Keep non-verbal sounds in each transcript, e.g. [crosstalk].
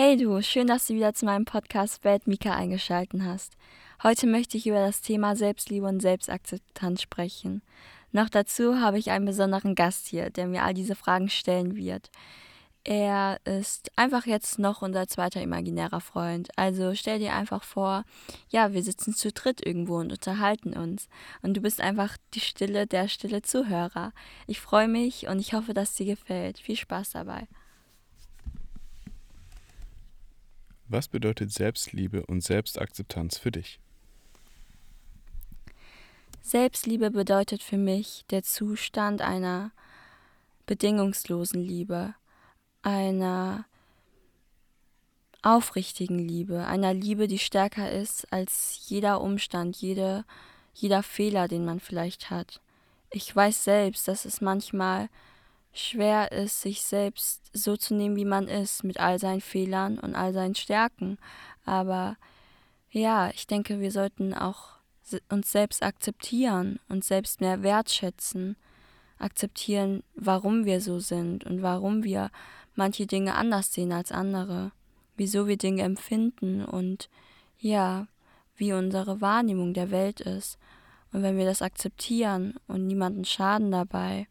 Hey du, schön, dass du wieder zu meinem Podcast Welt Mika eingeschaltet hast. Heute möchte ich über das Thema Selbstliebe und Selbstakzeptanz sprechen. Noch dazu habe ich einen besonderen Gast hier, der mir all diese Fragen stellen wird. Er ist einfach jetzt noch unser zweiter imaginärer Freund. Also stell dir einfach vor, ja, wir sitzen zu dritt irgendwo und unterhalten uns. Und du bist einfach die Stille der stille Zuhörer. Ich freue mich und ich hoffe, dass dir gefällt. Viel Spaß dabei. Was bedeutet Selbstliebe und Selbstakzeptanz für dich? Selbstliebe bedeutet für mich der Zustand einer bedingungslosen Liebe, einer aufrichtigen Liebe, einer Liebe, die stärker ist als jeder Umstand, jede, jeder Fehler, den man vielleicht hat. Ich weiß selbst, dass es manchmal schwer ist, sich selbst so zu nehmen, wie man ist, mit all seinen Fehlern und all seinen Stärken. Aber ja, ich denke, wir sollten auch uns selbst akzeptieren, uns selbst mehr wertschätzen, akzeptieren, warum wir so sind und warum wir manche Dinge anders sehen als andere, wieso wir Dinge empfinden und ja, wie unsere Wahrnehmung der Welt ist. Und wenn wir das akzeptieren und niemanden schaden dabei,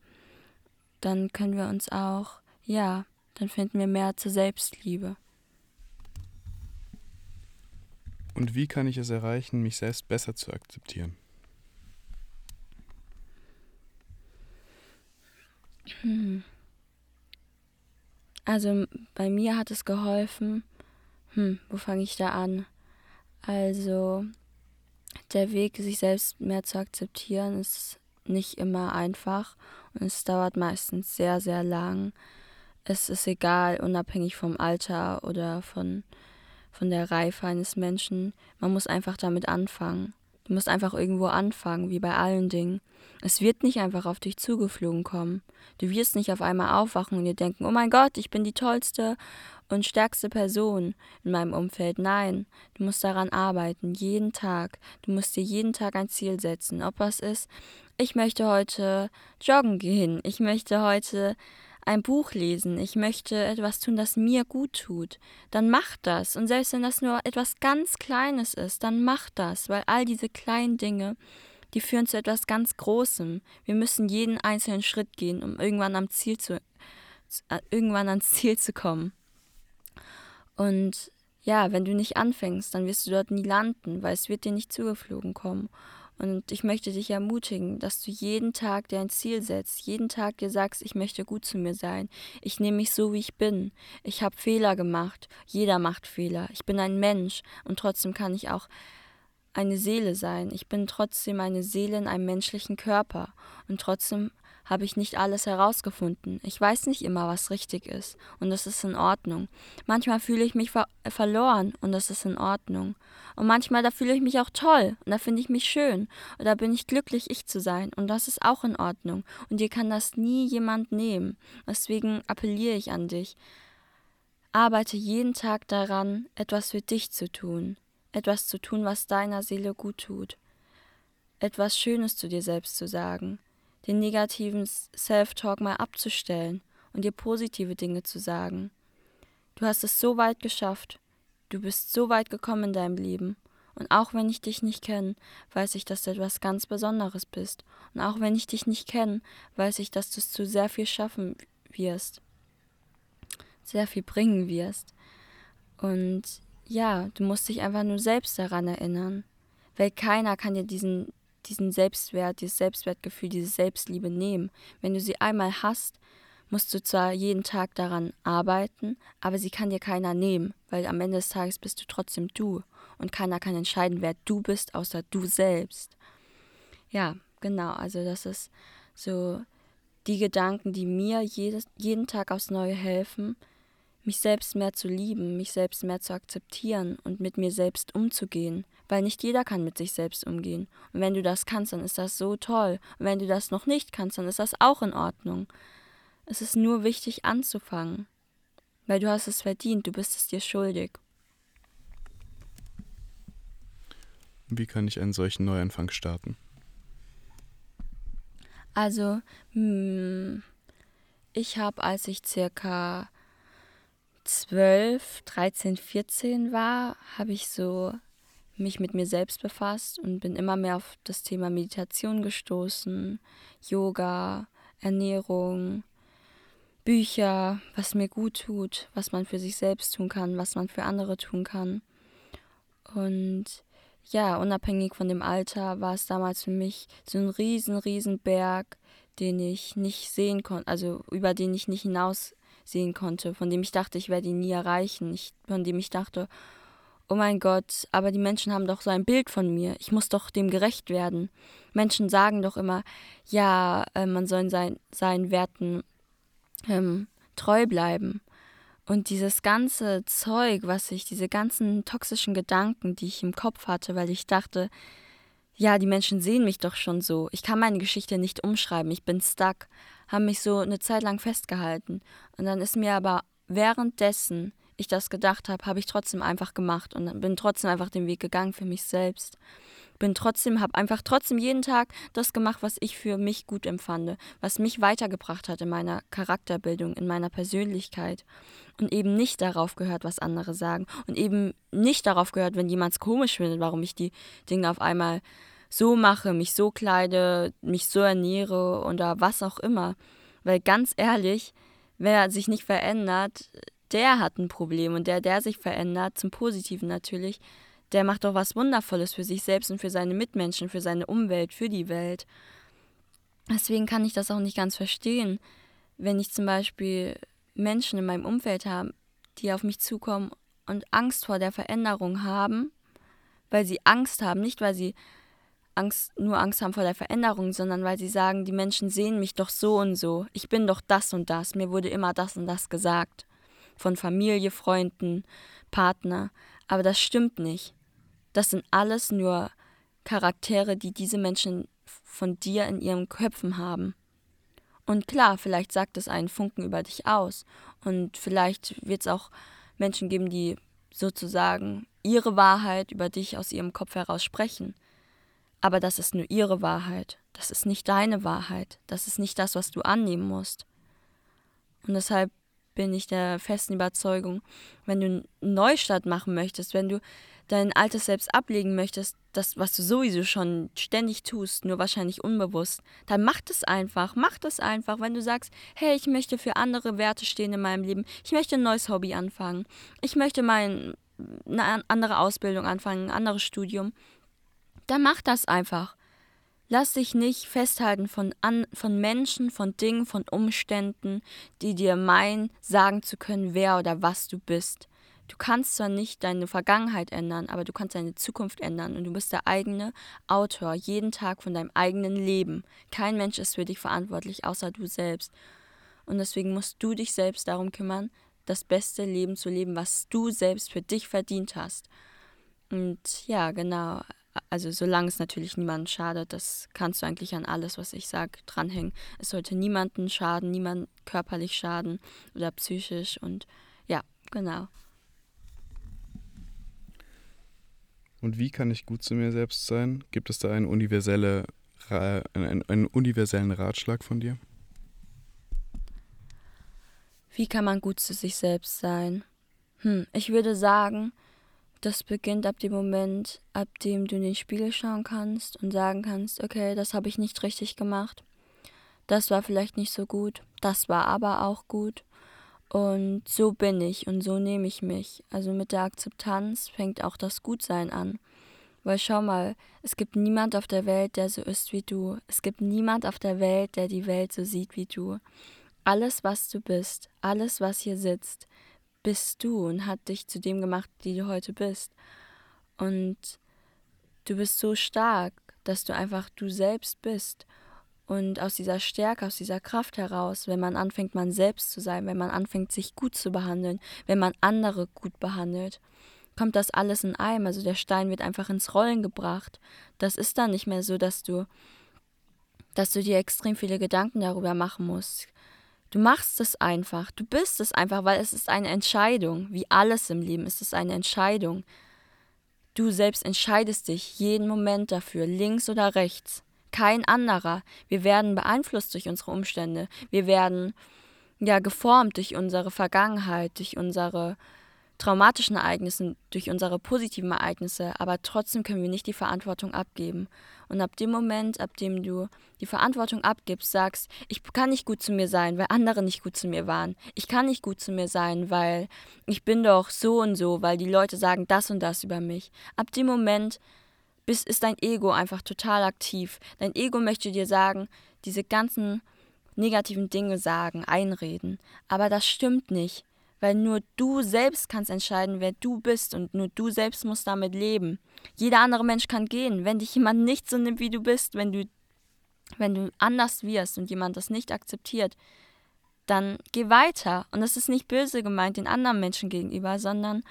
dann können wir uns auch, ja, dann finden wir mehr zur Selbstliebe. Und wie kann ich es erreichen, mich selbst besser zu akzeptieren? Hm. Also bei mir hat es geholfen, hm, wo fange ich da an? Also der Weg, sich selbst mehr zu akzeptieren, ist nicht immer einfach es dauert meistens sehr, sehr lang. Es ist egal, unabhängig vom Alter oder von, von der Reife eines Menschen. Man muss einfach damit anfangen. Du musst einfach irgendwo anfangen, wie bei allen Dingen. Es wird nicht einfach auf dich zugeflogen kommen. Du wirst nicht auf einmal aufwachen und dir denken, oh mein Gott, ich bin die tollste und stärkste Person in meinem Umfeld. Nein, du musst daran arbeiten, jeden Tag. Du musst dir jeden Tag ein Ziel setzen. Ob was ist, ich möchte heute joggen gehen, ich möchte heute ein Buch lesen, ich möchte etwas tun, das mir gut tut, dann mach das. Und selbst wenn das nur etwas ganz Kleines ist, dann mach das, weil all diese kleinen Dinge, die führen zu etwas ganz Großem. Wir müssen jeden einzelnen Schritt gehen, um irgendwann am Ziel zu, äh, irgendwann ans Ziel zu kommen. Und ja, wenn du nicht anfängst, dann wirst du dort nie landen, weil es wird dir nicht zugeflogen kommen. Und ich möchte dich ermutigen, dass du jeden Tag dir ein Ziel setzt, jeden Tag dir sagst, ich möchte gut zu mir sein. Ich nehme mich so, wie ich bin. Ich habe Fehler gemacht. Jeder macht Fehler. Ich bin ein Mensch und trotzdem kann ich auch eine Seele sein. Ich bin trotzdem eine Seele in einem menschlichen Körper und trotzdem habe ich nicht alles herausgefunden. Ich weiß nicht immer, was richtig ist, und das ist in Ordnung. Manchmal fühle ich mich ver verloren, und das ist in Ordnung. Und manchmal da fühle ich mich auch toll, und da finde ich mich schön, und da bin ich glücklich, ich zu sein, und das ist auch in Ordnung. Und dir kann das nie jemand nehmen. Deswegen appelliere ich an dich. Arbeite jeden Tag daran, etwas für dich zu tun, etwas zu tun, was deiner Seele gut tut, etwas Schönes zu dir selbst zu sagen, den negativen Self-Talk mal abzustellen und dir positive Dinge zu sagen. Du hast es so weit geschafft. Du bist so weit gekommen in deinem Leben. Und auch wenn ich dich nicht kenne, weiß ich, dass du etwas ganz Besonderes bist. Und auch wenn ich dich nicht kenne, weiß ich, dass du es zu sehr viel schaffen wirst. Sehr viel bringen wirst. Und ja, du musst dich einfach nur selbst daran erinnern. Weil keiner kann dir diesen diesen Selbstwert, dieses Selbstwertgefühl, diese Selbstliebe nehmen. Wenn du sie einmal hast, musst du zwar jeden Tag daran arbeiten, aber sie kann dir keiner nehmen, weil am Ende des Tages bist du trotzdem du und keiner kann entscheiden, wer du bist, außer du selbst. Ja, genau, also das ist so die Gedanken, die mir jedes, jeden Tag aufs Neue helfen, mich selbst mehr zu lieben, mich selbst mehr zu akzeptieren und mit mir selbst umzugehen, weil nicht jeder kann mit sich selbst umgehen. Und wenn du das kannst, dann ist das so toll. Und wenn du das noch nicht kannst, dann ist das auch in Ordnung. Es ist nur wichtig anzufangen, weil du hast es verdient, du bist es dir schuldig. Wie kann ich einen solchen Neuanfang starten? Also, hm, ich habe, als ich circa 12, 13, 14 war, habe ich so mich mit mir selbst befasst und bin immer mehr auf das Thema Meditation gestoßen, Yoga, Ernährung, Bücher, was mir gut tut, was man für sich selbst tun kann, was man für andere tun kann. Und ja, unabhängig von dem Alter war es damals für mich so ein riesen, riesen Berg, den ich nicht sehen konnte, also über den ich nicht hinaussehen konnte, von dem ich dachte, ich werde ihn nie erreichen, ich, von dem ich dachte, oh mein Gott, aber die Menschen haben doch so ein Bild von mir, ich muss doch dem gerecht werden. Menschen sagen doch immer, ja, äh, man soll sein, seinen Werten ähm, treu bleiben. Und dieses ganze Zeug, was ich, diese ganzen toxischen Gedanken, die ich im Kopf hatte, weil ich dachte, ja, die Menschen sehen mich doch schon so. Ich kann meine Geschichte nicht umschreiben. Ich bin stuck. Haben mich so eine Zeit lang festgehalten. Und dann ist mir aber währenddessen ich das gedacht habe, habe ich trotzdem einfach gemacht und bin trotzdem einfach den Weg gegangen für mich selbst. Bin trotzdem, habe einfach trotzdem jeden Tag das gemacht, was ich für mich gut empfand, was mich weitergebracht hat in meiner Charakterbildung, in meiner Persönlichkeit und eben nicht darauf gehört, was andere sagen und eben nicht darauf gehört, wenn jemand es komisch findet, warum ich die Dinge auf einmal so mache, mich so kleide, mich so ernähre oder was auch immer. Weil ganz ehrlich, wer sich nicht verändert, der hat ein Problem und der, der sich verändert, zum Positiven natürlich, der macht doch was Wundervolles für sich selbst und für seine Mitmenschen, für seine Umwelt, für die Welt. Deswegen kann ich das auch nicht ganz verstehen, wenn ich zum Beispiel Menschen in meinem Umfeld habe, die auf mich zukommen und Angst vor der Veränderung haben, weil sie Angst haben, nicht weil sie Angst, nur Angst haben vor der Veränderung, sondern weil sie sagen, die Menschen sehen mich doch so und so, ich bin doch das und das, mir wurde immer das und das gesagt von Familie, Freunden, Partner. Aber das stimmt nicht. Das sind alles nur Charaktere, die diese Menschen von dir in ihren Köpfen haben. Und klar, vielleicht sagt es einen Funken über dich aus. Und vielleicht wird es auch Menschen geben, die sozusagen ihre Wahrheit über dich aus ihrem Kopf heraus sprechen. Aber das ist nur ihre Wahrheit. Das ist nicht deine Wahrheit. Das ist nicht das, was du annehmen musst. Und deshalb bin ich der festen Überzeugung, wenn du einen Neustart machen möchtest, wenn du dein altes Selbst ablegen möchtest, das, was du sowieso schon ständig tust, nur wahrscheinlich unbewusst, dann mach das einfach, mach das einfach. Wenn du sagst, hey, ich möchte für andere Werte stehen in meinem Leben, ich möchte ein neues Hobby anfangen, ich möchte mein, eine andere Ausbildung anfangen, ein anderes Studium, dann mach das einfach. Lass dich nicht festhalten von, an, von Menschen, von Dingen, von Umständen, die dir meinen, sagen zu können, wer oder was du bist. Du kannst zwar nicht deine Vergangenheit ändern, aber du kannst deine Zukunft ändern und du bist der eigene Autor jeden Tag von deinem eigenen Leben. Kein Mensch ist für dich verantwortlich, außer du selbst. Und deswegen musst du dich selbst darum kümmern, das beste Leben zu leben, was du selbst für dich verdient hast. Und ja, genau also solange es natürlich niemandem schadet, das kannst du eigentlich an alles, was ich sage, dranhängen. Es sollte niemanden schaden, niemand körperlich schaden oder psychisch und ja, genau. Und wie kann ich gut zu mir selbst sein? Gibt es da einen, universelle, einen, einen universellen Ratschlag von dir? Wie kann man gut zu sich selbst sein? Hm, ich würde sagen, das beginnt ab dem Moment, ab dem du in den Spiegel schauen kannst und sagen kannst, okay, das habe ich nicht richtig gemacht. Das war vielleicht nicht so gut, das war aber auch gut. Und so bin ich und so nehme ich mich. Also mit der Akzeptanz fängt auch das Gutsein an. Weil schau mal, es gibt niemand auf der Welt, der so ist wie du. Es gibt niemand auf der Welt, der die Welt so sieht wie du. Alles, was du bist, alles, was hier sitzt, bist du und hat dich zu dem gemacht, die du heute bist. Und du bist so stark, dass du einfach du selbst bist. Und aus dieser Stärke, aus dieser Kraft heraus, wenn man anfängt, man selbst zu sein, wenn man anfängt, sich gut zu behandeln, wenn man andere gut behandelt, kommt das alles in einem. Also der Stein wird einfach ins Rollen gebracht. Das ist dann nicht mehr so, dass du, dass du dir extrem viele Gedanken darüber machen musst. Du machst es einfach, du bist es einfach, weil es ist eine Entscheidung. Wie alles im Leben ist es eine Entscheidung. Du selbst entscheidest dich jeden Moment dafür, links oder rechts. Kein anderer. Wir werden beeinflusst durch unsere Umstände. Wir werden ja geformt durch unsere Vergangenheit, durch unsere traumatischen Ereignisse, durch unsere positiven Ereignisse, aber trotzdem können wir nicht die Verantwortung abgeben. Und ab dem Moment, ab dem du die Verantwortung abgibst, sagst, ich kann nicht gut zu mir sein, weil andere nicht gut zu mir waren. Ich kann nicht gut zu mir sein, weil ich bin doch so und so, weil die Leute sagen das und das über mich. Ab dem Moment bist, ist dein Ego einfach total aktiv. Dein Ego möchte dir sagen, diese ganzen negativen Dinge sagen, einreden. Aber das stimmt nicht, weil nur du selbst kannst entscheiden, wer du bist und nur du selbst musst damit leben. Jeder andere Mensch kann gehen, wenn dich jemand nicht so nimmt, wie du bist, wenn du wenn du anders wirst und jemand das nicht akzeptiert, dann geh weiter. Und das ist nicht böse gemeint den anderen Menschen gegenüber, sondern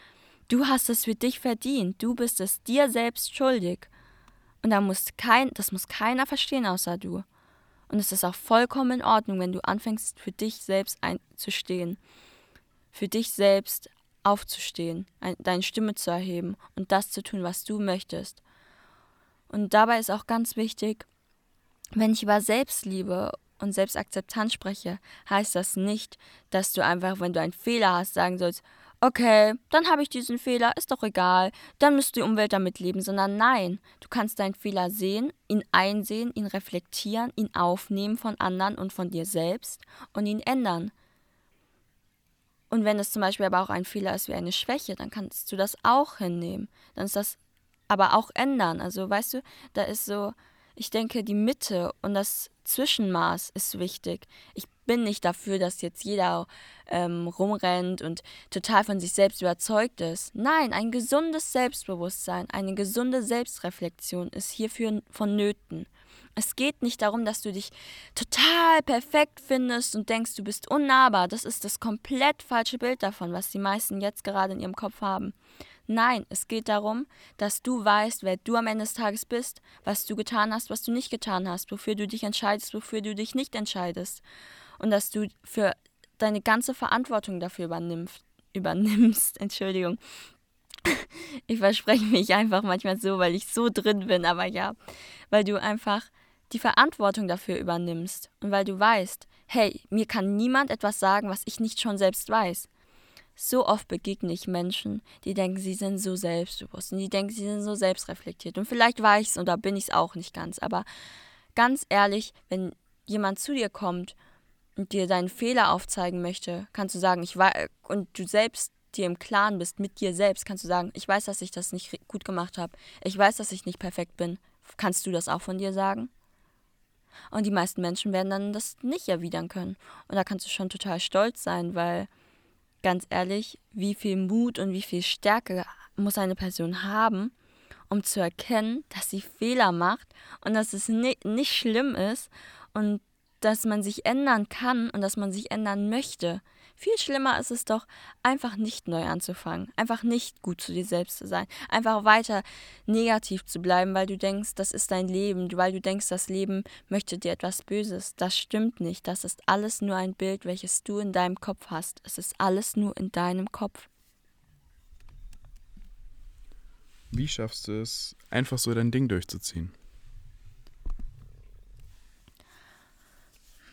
du hast es für dich verdient. Du bist es dir selbst schuldig. Und da muss kein, das muss keiner verstehen außer du. Und es ist auch vollkommen in Ordnung, wenn du anfängst, für dich selbst einzustehen, für dich selbst aufzustehen, deine Stimme zu erheben und das zu tun, was du möchtest. Und dabei ist auch ganz wichtig, wenn ich über Selbstliebe und Selbstakzeptanz spreche, heißt das nicht, dass du einfach, wenn du einen Fehler hast, sagen sollst, okay, dann habe ich diesen Fehler, ist doch egal, dann müsst die Umwelt damit leben, sondern nein, du kannst deinen Fehler sehen, ihn einsehen, ihn reflektieren, ihn aufnehmen von anderen und von dir selbst und ihn ändern. Und wenn es zum Beispiel aber auch ein Fehler ist wie eine Schwäche, dann kannst du das auch hinnehmen. Dann ist das aber auch ändern. Also weißt du, da ist so, ich denke, die Mitte und das Zwischenmaß ist wichtig. Ich bin nicht dafür, dass jetzt jeder ähm, rumrennt und total von sich selbst überzeugt ist. Nein, ein gesundes Selbstbewusstsein, eine gesunde Selbstreflexion ist hierfür vonnöten. Es geht nicht darum, dass du dich total perfekt findest und denkst, du bist unnahbar. Das ist das komplett falsche Bild davon, was die meisten jetzt gerade in ihrem Kopf haben. Nein, es geht darum, dass du weißt, wer du am Ende des Tages bist, was du getan hast, was du nicht getan hast, wofür du dich entscheidest, wofür du dich nicht entscheidest. Und dass du für deine ganze Verantwortung dafür übernimmst. übernimmst. [laughs] Entschuldigung. Ich verspreche mich einfach manchmal so, weil ich so drin bin, aber ja, weil du einfach die Verantwortung dafür übernimmst und weil du weißt, hey, mir kann niemand etwas sagen, was ich nicht schon selbst weiß. So oft begegne ich Menschen, die denken, sie sind so selbstbewusst und die denken, sie sind so selbstreflektiert. Und vielleicht war ich es oder bin ich es auch nicht ganz. Aber ganz ehrlich, wenn jemand zu dir kommt und dir deinen Fehler aufzeigen möchte, kannst du sagen, ich war und du selbst dir im Klaren bist mit dir selbst, kannst du sagen, ich weiß, dass ich das nicht gut gemacht habe. Ich weiß, dass ich nicht perfekt bin. Kannst du das auch von dir sagen? Und die meisten Menschen werden dann das nicht erwidern können. Und da kannst du schon total stolz sein, weil ganz ehrlich, wie viel Mut und wie viel Stärke muss eine Person haben, um zu erkennen, dass sie Fehler macht und dass es nicht, nicht schlimm ist und dass man sich ändern kann und dass man sich ändern möchte. Viel schlimmer ist es doch, einfach nicht neu anzufangen, einfach nicht gut zu dir selbst zu sein, einfach weiter negativ zu bleiben, weil du denkst, das ist dein Leben, weil du denkst, das Leben möchte dir etwas Böses. Das stimmt nicht. Das ist alles nur ein Bild, welches du in deinem Kopf hast. Es ist alles nur in deinem Kopf. Wie schaffst du es, einfach so dein Ding durchzuziehen?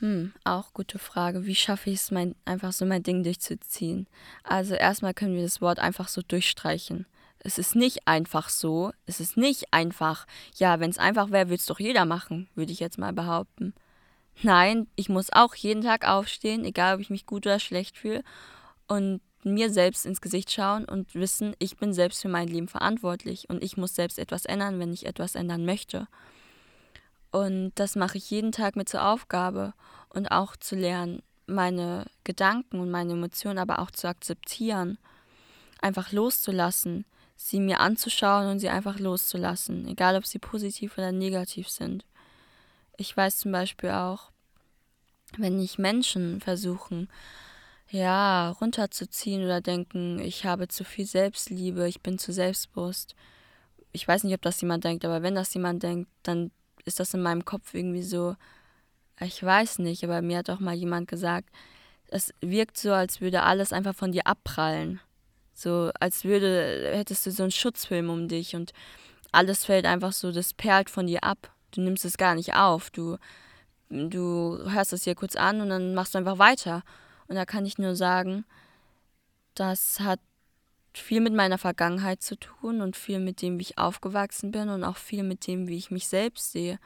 Hm, auch gute Frage. Wie schaffe ich es, mein, einfach so mein Ding durchzuziehen? Also erstmal können wir das Wort einfach so durchstreichen. Es ist nicht einfach so. Es ist nicht einfach. Ja, wenn es einfach wäre, würde es doch jeder machen, würde ich jetzt mal behaupten. Nein, ich muss auch jeden Tag aufstehen, egal ob ich mich gut oder schlecht fühle, und mir selbst ins Gesicht schauen und wissen, ich bin selbst für mein Leben verantwortlich und ich muss selbst etwas ändern, wenn ich etwas ändern möchte. Und das mache ich jeden Tag mit zur Aufgabe und auch zu lernen, meine Gedanken und meine Emotionen aber auch zu akzeptieren, einfach loszulassen, sie mir anzuschauen und sie einfach loszulassen, egal ob sie positiv oder negativ sind. Ich weiß zum Beispiel auch, wenn ich Menschen versuchen, ja, runterzuziehen oder denken, ich habe zu viel Selbstliebe, ich bin zu selbstbewusst. Ich weiß nicht, ob das jemand denkt, aber wenn das jemand denkt, dann ist das in meinem Kopf irgendwie so, ich weiß nicht, aber mir hat auch mal jemand gesagt, es wirkt so, als würde alles einfach von dir abprallen. So, als würde, hättest du so einen Schutzfilm um dich und alles fällt einfach so, das perlt von dir ab. Du nimmst es gar nicht auf. Du, du hörst es dir kurz an und dann machst du einfach weiter. Und da kann ich nur sagen, das hat viel mit meiner Vergangenheit zu tun und viel mit dem, wie ich aufgewachsen bin und auch viel mit dem, wie ich mich selbst sehe.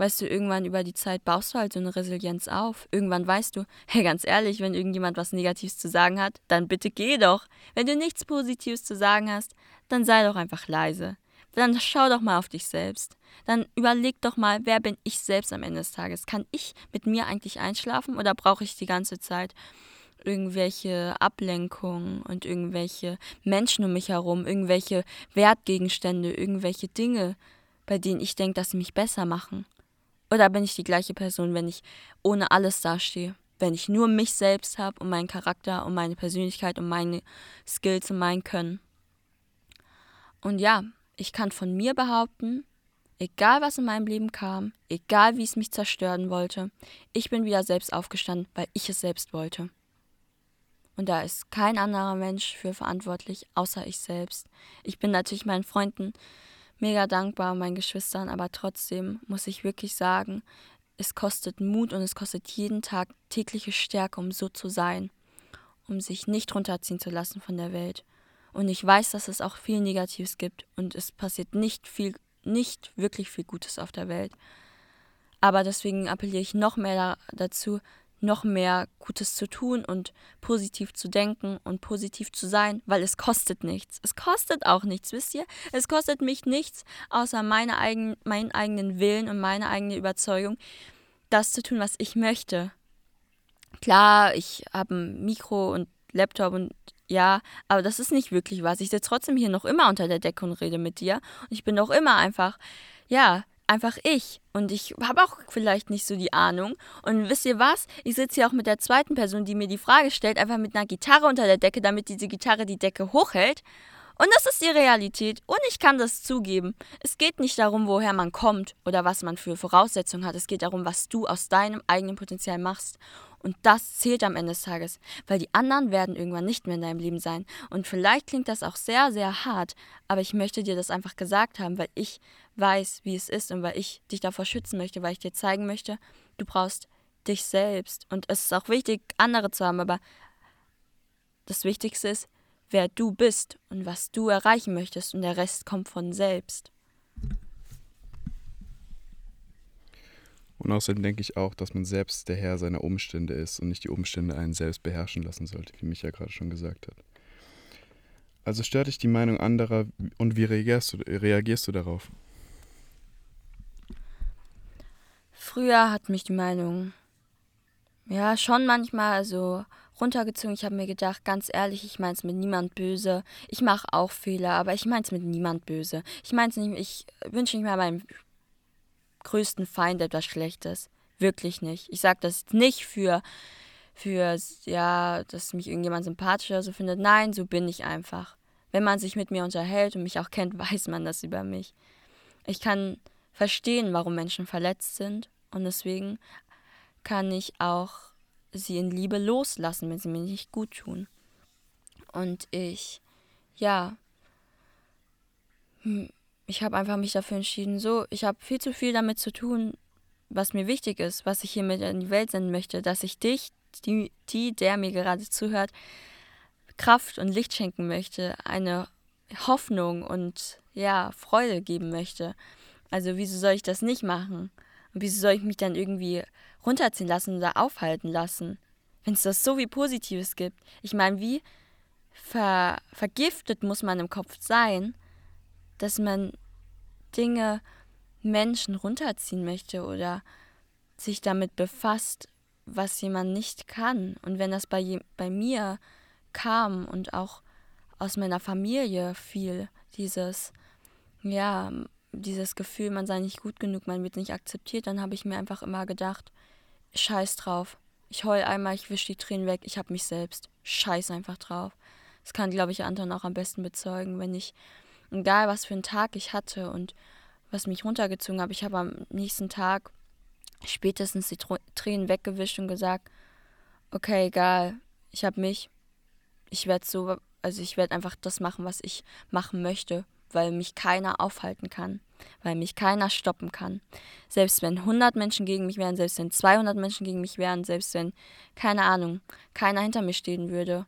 Weißt du, irgendwann über die Zeit baust du halt so eine Resilienz auf. Irgendwann weißt du, [laughs] hey, ganz ehrlich, wenn irgendjemand was Negatives zu sagen hat, dann bitte geh doch. Wenn du nichts Positives zu sagen hast, dann sei doch einfach leise. Dann schau doch mal auf dich selbst. Dann überleg doch mal, wer bin ich selbst am Ende des Tages? Kann ich mit mir eigentlich einschlafen oder brauche ich die ganze Zeit irgendwelche Ablenkungen und irgendwelche Menschen um mich herum, irgendwelche Wertgegenstände, irgendwelche Dinge, bei denen ich denke, dass sie mich besser machen? Oder bin ich die gleiche Person, wenn ich ohne alles dastehe? Wenn ich nur mich selbst habe und meinen Charakter und meine Persönlichkeit und meine Skills und mein Können? Und ja, ich kann von mir behaupten, egal was in meinem Leben kam, egal wie es mich zerstören wollte, ich bin wieder selbst aufgestanden, weil ich es selbst wollte. Und da ist kein anderer Mensch für verantwortlich, außer ich selbst. Ich bin natürlich meinen Freunden mega dankbar, meinen Geschwistern, aber trotzdem muss ich wirklich sagen, es kostet Mut und es kostet jeden Tag tägliche Stärke, um so zu sein, um sich nicht runterziehen zu lassen von der Welt. Und ich weiß, dass es auch viel Negatives gibt und es passiert nicht viel, nicht wirklich viel Gutes auf der Welt. Aber deswegen appelliere ich noch mehr dazu, noch mehr Gutes zu tun und positiv zu denken und positiv zu sein, weil es kostet nichts. Es kostet auch nichts, wisst ihr? Es kostet mich nichts, außer meine eigen, meinen eigenen Willen und meine eigene Überzeugung, das zu tun, was ich möchte. Klar, ich habe ein Mikro und Laptop und ja, aber das ist nicht wirklich was. Ich sitze trotzdem hier noch immer unter der Decke und rede mit dir. Und ich bin noch immer einfach, ja, einfach ich. Und ich habe auch vielleicht nicht so die Ahnung. Und wisst ihr was? Ich sitze hier auch mit der zweiten Person, die mir die Frage stellt, einfach mit einer Gitarre unter der Decke, damit diese Gitarre die Decke hochhält. Und das ist die Realität. Und ich kann das zugeben. Es geht nicht darum, woher man kommt oder was man für Voraussetzungen hat. Es geht darum, was du aus deinem eigenen Potenzial machst. Und das zählt am Ende des Tages, weil die anderen werden irgendwann nicht mehr in deinem Leben sein. Und vielleicht klingt das auch sehr, sehr hart, aber ich möchte dir das einfach gesagt haben, weil ich weiß, wie es ist und weil ich dich davor schützen möchte, weil ich dir zeigen möchte, du brauchst dich selbst. Und es ist auch wichtig, andere zu haben, aber das Wichtigste ist, wer du bist und was du erreichen möchtest und der Rest kommt von selbst. Und außerdem denke ich auch, dass man selbst der Herr seiner Umstände ist und nicht die Umstände einen selbst beherrschen lassen sollte, wie Micha gerade schon gesagt hat. Also stört dich die Meinung anderer und wie reagierst du, reagierst du darauf? Früher hat mich die Meinung ja schon manchmal so runtergezogen. Ich habe mir gedacht, ganz ehrlich, ich meine es mit niemand böse. Ich mache auch Fehler, aber ich meine es mit niemand böse. Ich meine es nicht, ich wünsche nicht mehr meinem größten Feind etwas Schlechtes. Wirklich nicht. Ich sage das nicht für, für, ja, dass mich irgendjemand sympathisch oder so findet. Nein, so bin ich einfach. Wenn man sich mit mir unterhält und mich auch kennt, [laughs] weiß man das über mich. Ich kann verstehen, warum Menschen verletzt sind und deswegen kann ich auch sie in Liebe loslassen, wenn sie mir nicht gut tun. Und ich, ja, hm, ich habe einfach mich dafür entschieden, so, ich habe viel zu viel damit zu tun, was mir wichtig ist, was ich hier mit in die Welt senden möchte, dass ich dich, die, die, der mir gerade zuhört, Kraft und Licht schenken möchte, eine Hoffnung und ja, Freude geben möchte. Also wieso soll ich das nicht machen? Und wieso soll ich mich dann irgendwie runterziehen lassen oder aufhalten lassen? Wenn es das so wie Positives gibt. Ich meine, wie ver vergiftet muss man im Kopf sein, dass man Dinge, Menschen runterziehen möchte oder sich damit befasst, was jemand nicht kann. Und wenn das bei, bei mir kam und auch aus meiner Familie fiel, dieses, ja, dieses Gefühl, man sei nicht gut genug, man wird nicht akzeptiert, dann habe ich mir einfach immer gedacht, scheiß drauf. Ich heul einmal, ich wische die Tränen weg, ich habe mich selbst. Scheiß einfach drauf. Das kann, glaube ich, Anton auch am besten bezeugen, wenn ich egal was für einen Tag ich hatte und was mich runtergezogen habe, ich habe am nächsten Tag spätestens die Tränen weggewischt und gesagt, okay, egal, ich habe mich, ich werde so, also ich werde einfach das machen, was ich machen möchte, weil mich keiner aufhalten kann. weil mich keiner stoppen kann. Selbst wenn 100 Menschen gegen mich wären, selbst wenn 200 Menschen gegen mich wären, selbst wenn, keine Ahnung, keiner hinter mir stehen würde.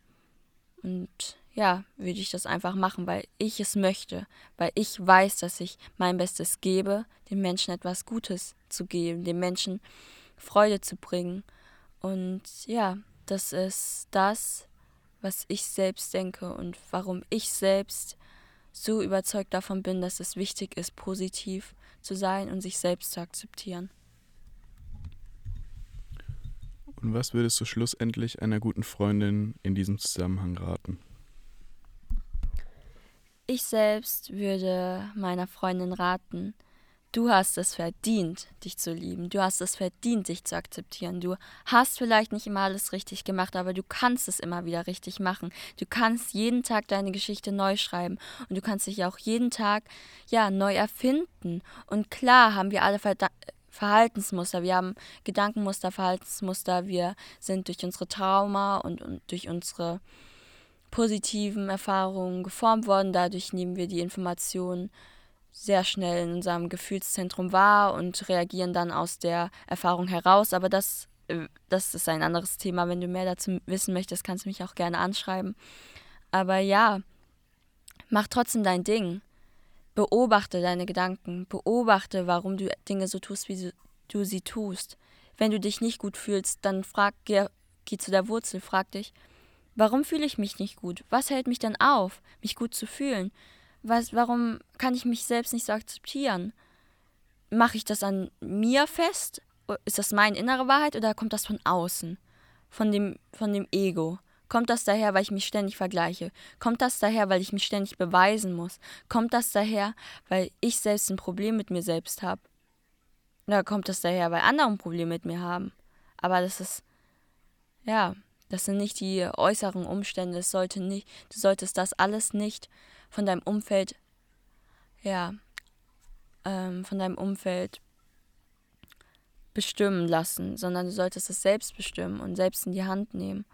Und ja, würde ich das einfach machen, weil ich es möchte, weil ich weiß, dass ich mein Bestes gebe, den Menschen etwas Gutes zu geben, den Menschen Freude zu bringen. Und ja, das ist das, was ich selbst denke und warum ich selbst so überzeugt davon bin, dass es wichtig ist, positiv zu sein und sich selbst zu akzeptieren. Und was würdest du schlussendlich einer guten Freundin in diesem Zusammenhang raten? Ich selbst würde meiner Freundin raten, du hast es verdient, dich zu lieben. Du hast es verdient, dich zu akzeptieren. Du hast vielleicht nicht immer alles richtig gemacht, aber du kannst es immer wieder richtig machen. Du kannst jeden Tag deine Geschichte neu schreiben und du kannst dich auch jeden Tag ja neu erfinden. Und klar haben wir alle Verda Verhaltensmuster, wir haben Gedankenmuster, Verhaltensmuster, wir sind durch unsere Trauma und, und durch unsere positiven Erfahrungen geformt worden. Dadurch nehmen wir die Informationen sehr schnell in unserem Gefühlszentrum wahr und reagieren dann aus der Erfahrung heraus. Aber das, äh, das ist ein anderes Thema. Wenn du mehr dazu wissen möchtest, kannst du mich auch gerne anschreiben. Aber ja, mach trotzdem dein Ding. Beobachte deine Gedanken. Beobachte, warum du Dinge so tust, wie du sie tust. Wenn du dich nicht gut fühlst, dann frag, geh, geh zu der Wurzel, frag dich, Warum fühle ich mich nicht gut? Was hält mich denn auf, mich gut zu fühlen? Was, warum kann ich mich selbst nicht so akzeptieren? Mache ich das an mir fest? Ist das meine innere Wahrheit oder kommt das von außen? Von dem, von dem Ego? Kommt das daher, weil ich mich ständig vergleiche? Kommt das daher, weil ich mich ständig beweisen muss? Kommt das daher, weil ich selbst ein Problem mit mir selbst habe? Oder kommt das daher, weil andere ein Problem mit mir haben? Aber das ist, ja, das sind nicht die äußeren Umstände. Es sollte nicht, du solltest das alles nicht von deinem Umfeld, ja, ähm, von deinem Umfeld bestimmen lassen, sondern du solltest es selbst bestimmen und selbst in die Hand nehmen.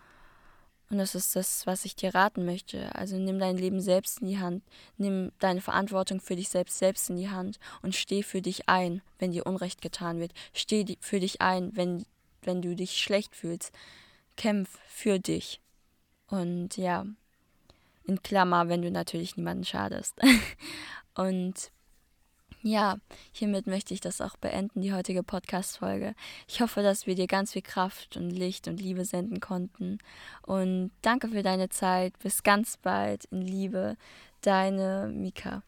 Und das ist das, was ich dir raten möchte. Also nimm dein Leben selbst in die Hand, nimm deine Verantwortung für dich selbst selbst in die Hand und steh für dich ein, wenn dir Unrecht getan wird. Steh für dich ein, wenn, wenn du dich schlecht fühlst kämpf für dich. Und ja, in Klammer, wenn du natürlich niemanden schadest. [laughs] und ja, hiermit möchte ich das auch beenden, die heutige Podcast-Folge. Ich hoffe, dass wir dir ganz viel Kraft und Licht und Liebe senden konnten. Und danke für deine Zeit. Bis ganz bald in Liebe. Deine Mika.